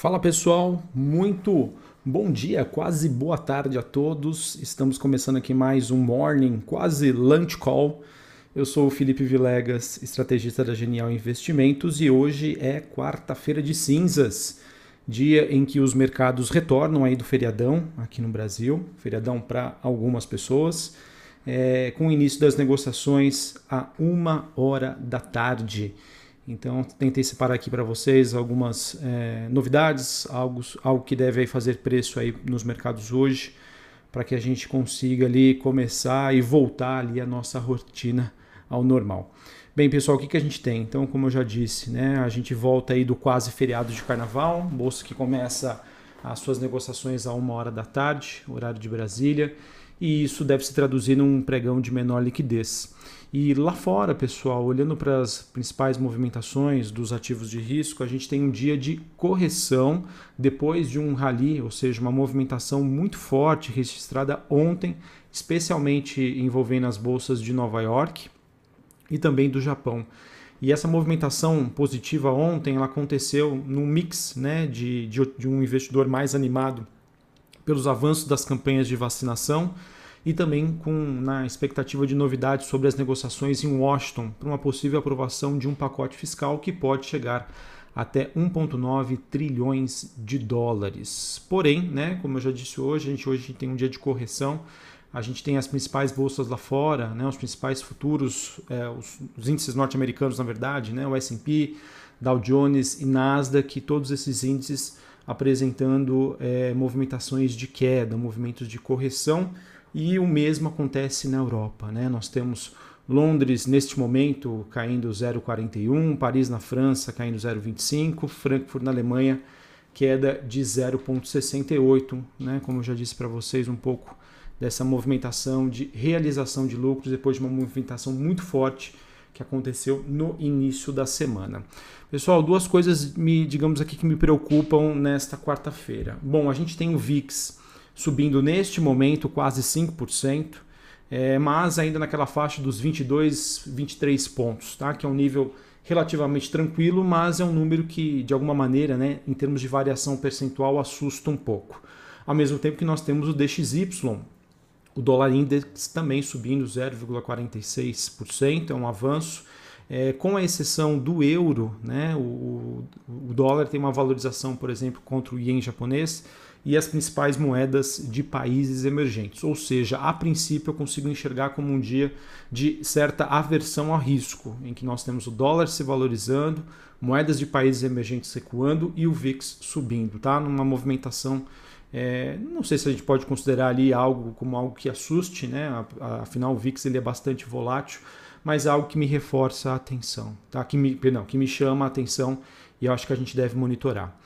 Fala pessoal, muito bom dia, quase boa tarde a todos. Estamos começando aqui mais um morning, quase lunch call. Eu sou o Felipe Vilegas, estrategista da Genial Investimentos, e hoje é quarta-feira de cinzas, dia em que os mercados retornam aí do feriadão aqui no Brasil, feriadão para algumas pessoas, é, com o início das negociações a uma hora da tarde. Então, tentei separar aqui para vocês algumas é, novidades, algo, algo que deve fazer preço aí nos mercados hoje, para que a gente consiga ali começar e voltar ali a nossa rotina ao normal. Bem, pessoal, o que, que a gente tem? Então, como eu já disse, né, a gente volta aí do quase feriado de carnaval, bolsa que começa as suas negociações a uma hora da tarde, horário de Brasília, e isso deve se traduzir num pregão de menor liquidez. E lá fora, pessoal, olhando para as principais movimentações dos ativos de risco, a gente tem um dia de correção depois de um rally, ou seja, uma movimentação muito forte registrada ontem, especialmente envolvendo as bolsas de Nova York e também do Japão. E essa movimentação positiva ontem ela aconteceu num mix né, de, de, de um investidor mais animado pelos avanços das campanhas de vacinação e também com na expectativa de novidades sobre as negociações em Washington para uma possível aprovação de um pacote fiscal que pode chegar até 1,9 trilhões de dólares. Porém, né, como eu já disse hoje, a gente hoje tem um dia de correção. A gente tem as principais bolsas lá fora, né, os principais futuros, é, os, os, índices norte-americanos, na verdade, né, o S&P, Dow Jones e Nasdaq, todos esses índices apresentando é, movimentações de queda, movimentos de correção e o mesmo acontece na Europa. Né? Nós temos Londres, neste momento, caindo 0,41, Paris, na França, caindo 0,25, Frankfurt, na Alemanha, queda de 0,68. Né? Como eu já disse para vocês, um pouco dessa movimentação de realização de lucros depois de uma movimentação muito forte que aconteceu no início da semana. Pessoal, duas coisas, me, digamos aqui, que me preocupam nesta quarta-feira. Bom, a gente tem o VIX subindo neste momento quase 5%, é, mas ainda naquela faixa dos 22, 23 pontos, tá? que é um nível relativamente tranquilo, mas é um número que, de alguma maneira, né, em termos de variação percentual, assusta um pouco. Ao mesmo tempo que nós temos o DXY, o dólar index também subindo 0,46%, é um avanço. É, com a exceção do euro, né, o, o dólar tem uma valorização, por exemplo, contra o ien japonês e as principais moedas de países emergentes. Ou seja, a princípio eu consigo enxergar como um dia de certa aversão ao risco, em que nós temos o dólar se valorizando, moedas de países emergentes recuando e o VIX subindo, tá? Numa movimentação é, não sei se a gente pode considerar ali algo como algo que assuste, né? Afinal, o VIX ele é bastante volátil, mas é algo que me reforça a atenção, tá? Que me, perdão, que me chama a atenção e eu acho que a gente deve monitorar.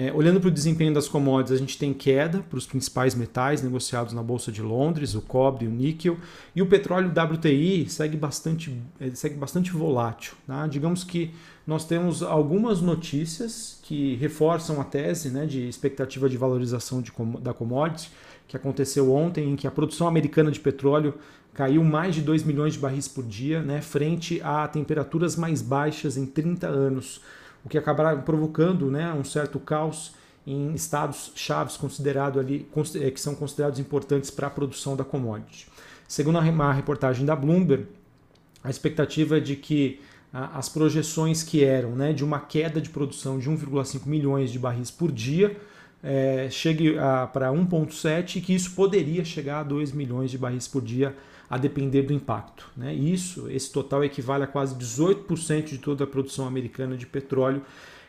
É, olhando para o desempenho das commodities, a gente tem queda para os principais metais negociados na Bolsa de Londres, o cobre o níquel, e o petróleo WTI segue bastante, segue bastante volátil. Tá? Digamos que nós temos algumas notícias que reforçam a tese né, de expectativa de valorização de, da commodity, que aconteceu ontem, em que a produção americana de petróleo caiu mais de 2 milhões de barris por dia, né, frente a temperaturas mais baixas em 30 anos o que acabará provocando né, um certo caos em estados chaves considerado ali, eh, que são considerados importantes para a produção da commodity. Segundo a reportagem da Bloomberg, a expectativa é de que as projeções que eram né, de uma queda de produção de 1,5 milhões de barris por dia é, chegue para 1,7 e que isso poderia chegar a 2 milhões de barris por dia a depender do impacto. Né? Isso, esse total equivale a quase 18% de toda a produção americana de petróleo.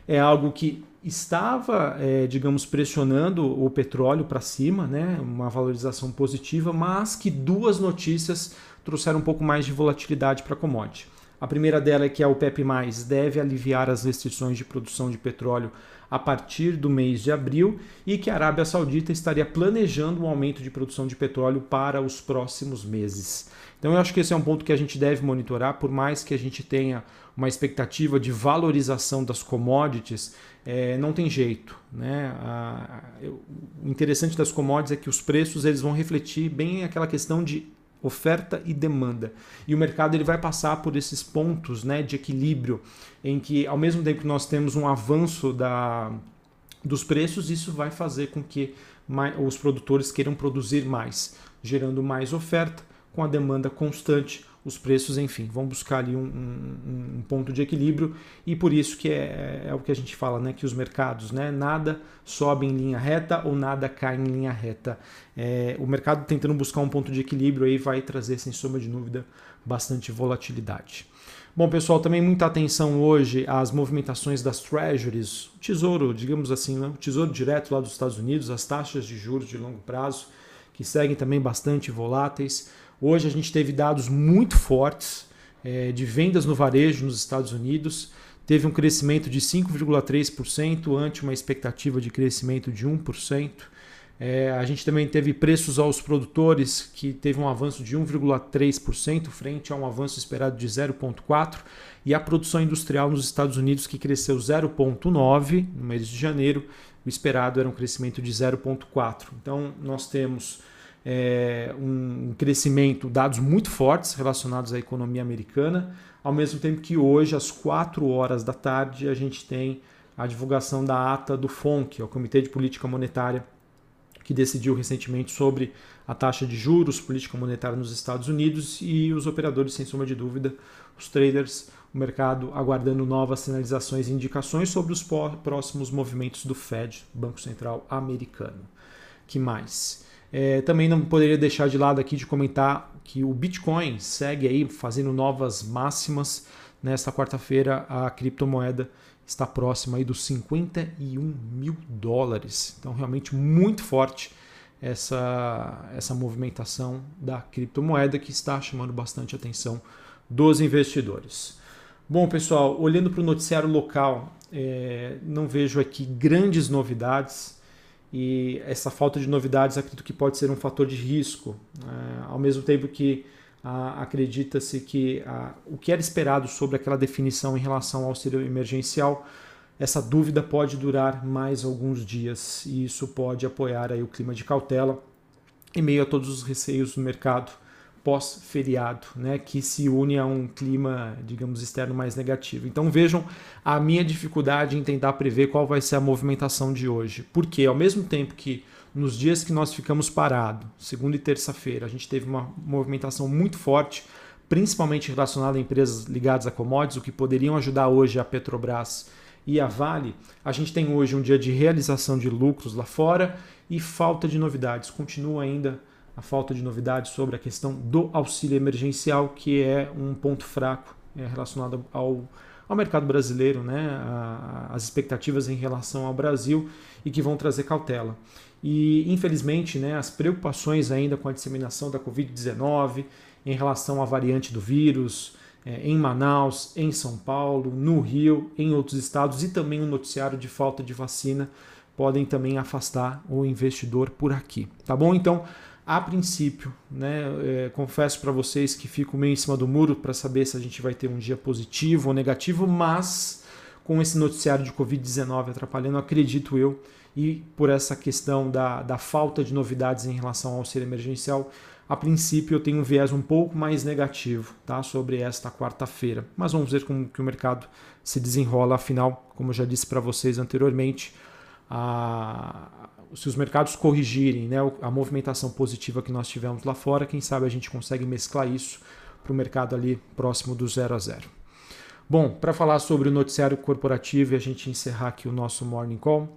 É algo que estava, é, digamos, pressionando o petróleo para cima, né? uma valorização positiva, mas que duas notícias trouxeram um pouco mais de volatilidade para a commodity. A primeira dela é que a OPEP+, deve aliviar as restrições de produção de petróleo a partir do mês de abril e que a Arábia Saudita estaria planejando um aumento de produção de petróleo para os próximos meses. Então eu acho que esse é um ponto que a gente deve monitorar, por mais que a gente tenha uma expectativa de valorização das commodities, é, não tem jeito. Né? A, o interessante das commodities é que os preços eles vão refletir bem aquela questão de oferta e demanda. E o mercado ele vai passar por esses pontos né, de equilíbrio em que, ao mesmo tempo que nós temos um avanço da, dos preços, isso vai fazer com que os produtores queiram produzir mais, gerando mais oferta com a demanda constante, os preços, enfim, vão buscar ali um, um, um, ponto de equilíbrio e por isso que é, é, o que a gente fala, né, que os mercados, né, nada sobe em linha reta ou nada cai em linha reta. É, o mercado tentando buscar um ponto de equilíbrio aí vai trazer, sem sombra de dúvida, bastante volatilidade. Bom, pessoal, também muita atenção hoje às movimentações das treasuries, o tesouro, digamos assim, né? o tesouro direto lá dos Estados Unidos, as taxas de juros de longo prazo, que seguem também bastante voláteis. Hoje a gente teve dados muito fortes é, de vendas no varejo nos Estados Unidos, teve um crescimento de 5,3% ante uma expectativa de crescimento de 1%. É, a gente também teve preços aos produtores que teve um avanço de 1,3% frente a um avanço esperado de 0,4%, e a produção industrial nos Estados Unidos que cresceu 0,9% no mês de janeiro, o esperado era um crescimento de 0,4%. Então nós temos é, um crescimento, dados muito fortes relacionados à economia americana, ao mesmo tempo que hoje, às 4 horas da tarde, a gente tem a divulgação da ata do FONC, é o Comitê de Política Monetária que decidiu recentemente sobre a taxa de juros, política monetária nos Estados Unidos e os operadores, sem sombra de dúvida, os traders, o mercado aguardando novas sinalizações e indicações sobre os próximos movimentos do Fed, Banco Central Americano. Que mais? É, também não poderia deixar de lado aqui de comentar que o Bitcoin segue aí fazendo novas máximas. Nesta quarta-feira, a criptomoeda está próxima aí dos 51 mil dólares. Então, realmente muito forte essa, essa movimentação da criptomoeda que está chamando bastante atenção dos investidores. Bom, pessoal, olhando para o noticiário local, é, não vejo aqui grandes novidades e essa falta de novidades acredito que pode ser um fator de risco, é, ao mesmo tempo que acredita-se que o que era esperado sobre aquela definição em relação ao auxílio emergencial, essa dúvida pode durar mais alguns dias. E isso pode apoiar aí o clima de cautela em meio a todos os receios do mercado pós-feriado, né, que se une a um clima, digamos, externo mais negativo. Então vejam a minha dificuldade em tentar prever qual vai ser a movimentação de hoje, porque ao mesmo tempo que nos dias que nós ficamos parados, segunda e terça-feira, a gente teve uma movimentação muito forte, principalmente relacionada a empresas ligadas a commodities, o que poderiam ajudar hoje a Petrobras e a Vale. A gente tem hoje um dia de realização de lucros lá fora e falta de novidades. Continua ainda a falta de novidades sobre a questão do auxílio emergencial, que é um ponto fraco é, relacionado ao ao mercado brasileiro, né, as expectativas em relação ao Brasil e que vão trazer cautela. E, infelizmente, né, as preocupações ainda com a disseminação da Covid-19 em relação à variante do vírus é, em Manaus, em São Paulo, no Rio, em outros estados e também o um noticiário de falta de vacina podem também afastar o investidor por aqui. Tá bom? Então, a princípio, né, é, confesso para vocês que fico meio em cima do muro para saber se a gente vai ter um dia positivo ou negativo, mas com esse noticiário de Covid-19 atrapalhando, acredito eu, e por essa questão da, da falta de novidades em relação ao auxílio emergencial, a princípio eu tenho um viés um pouco mais negativo tá, sobre esta quarta-feira. Mas vamos ver como que o mercado se desenrola. Afinal, como eu já disse para vocês anteriormente, a, se os mercados corrigirem né, a movimentação positiva que nós tivemos lá fora, quem sabe a gente consegue mesclar isso para o mercado ali próximo do zero a zero. Bom, para falar sobre o noticiário corporativo e a gente encerrar aqui o nosso Morning Call,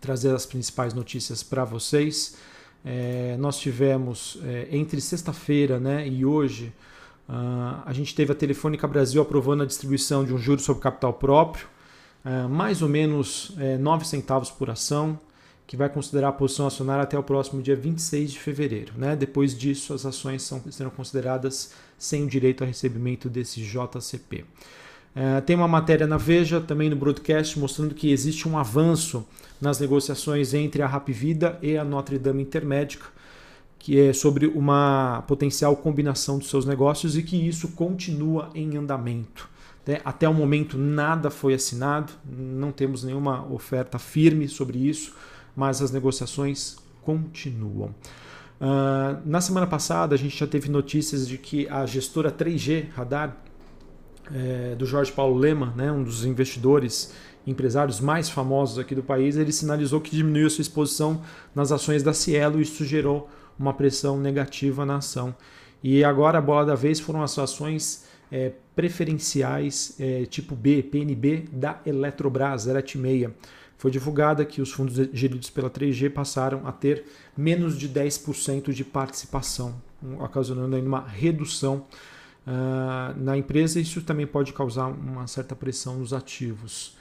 trazer as principais notícias para vocês. É, nós tivemos é, entre sexta-feira né, e hoje, uh, a gente teve a Telefônica Brasil aprovando a distribuição de um juro sobre capital próprio, uh, mais ou menos é, 9 centavos por ação, que vai considerar a posição acionária até o próximo dia 26 de fevereiro. Né? Depois disso, as ações são, serão consideradas sem o direito a recebimento desse JCP. É, tem uma matéria na Veja, também no broadcast, mostrando que existe um avanço nas negociações entre a Rapvida e a Notre Dame Intermédica, que é sobre uma potencial combinação dos seus negócios e que isso continua em andamento. Né? Até o momento nada foi assinado, não temos nenhuma oferta firme sobre isso, mas as negociações continuam. Uh, na semana passada a gente já teve notícias de que a gestora 3G Radar é, do Jorge Paulo Lema, né, um dos investidores empresários mais famosos aqui do país, ele sinalizou que diminuiu sua exposição nas ações da Cielo e isso gerou uma pressão negativa na ação. E agora a bola da vez foram as ações é, preferenciais é, tipo B, PNB da Eletrobras, 0,6. Foi divulgada que os fundos geridos pela 3G passaram a ter menos de 10% de participação, ocasionando uma redução uh, na empresa. Isso também pode causar uma certa pressão nos ativos.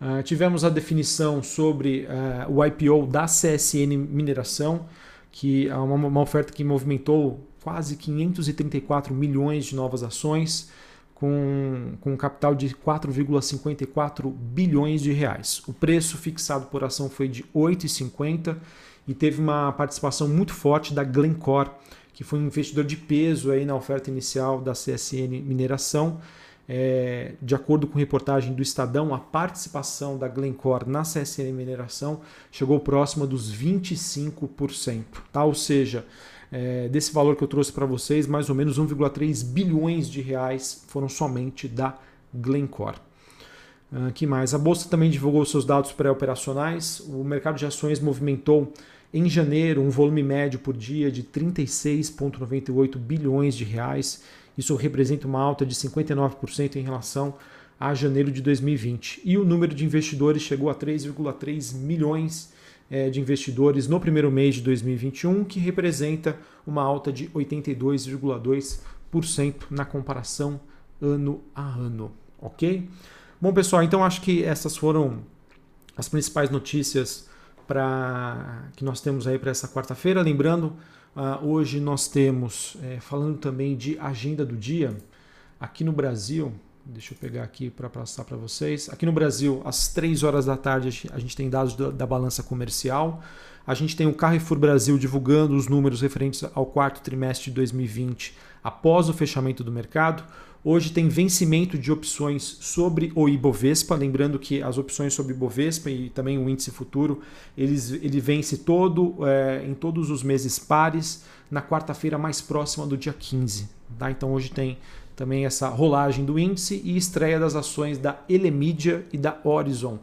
Uh, tivemos a definição sobre uh, o IPO da CSN Mineração, que é uma, uma, oferta que movimentou quase 534 milhões de novas ações, com, com um capital de 4,54 bilhões de reais. O preço fixado por ação foi de 8,50 e teve uma participação muito forte da Glencore, que foi um investidor de peso aí na oferta inicial da CSN Mineração é, de acordo com reportagem do Estadão, a participação da Glencore na CSN Mineração chegou próxima dos 25%. Tá? Ou seja, é, desse valor que eu trouxe para vocês, mais ou menos 1,3 bilhões de reais foram somente da Glencore. Uh, que mais? A bolsa também divulgou seus dados pré-operacionais. O mercado de ações movimentou em janeiro um volume médio por dia de 36,98 bilhões de reais isso representa uma alta de 59% em relação a janeiro de 2020. E o número de investidores chegou a 3,3 milhões de investidores no primeiro mês de 2021, que representa uma alta de 82,2% na comparação ano a ano. Ok? Bom, pessoal, então acho que essas foram as principais notícias para que nós temos aí para essa quarta-feira. Lembrando, uh, hoje nós temos, é, falando também de agenda do dia, aqui no Brasil, deixa eu pegar aqui para passar para vocês. Aqui no Brasil, às 3 horas da tarde, a gente tem dados da, balança comercial. A gente tem o Carrefour Brasil divulgando os números referentes ao quarto trimestre de 2020 após o fechamento do mercado. Hoje tem vencimento de opções sobre o Ibovespa, lembrando que as opções sobre o Ibovespa e também o índice futuro, eles, ele vence todo é, em todos os meses pares na quarta-feira mais próxima do dia 15. Tá? Então hoje tem também essa rolagem do índice e estreia das ações da Elemedia e da Horizon,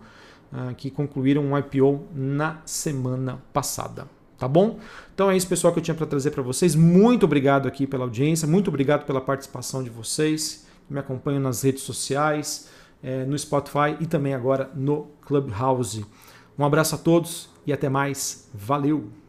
uh, que concluíram um IPO na semana passada tá bom? Então é isso, pessoal, que eu tinha para trazer para vocês. Muito obrigado aqui pela audiência, muito obrigado pela participação de vocês que me acompanham nas redes sociais, é, no Spotify e também agora no Clubhouse. Um abraço a todos e até mais. Valeu!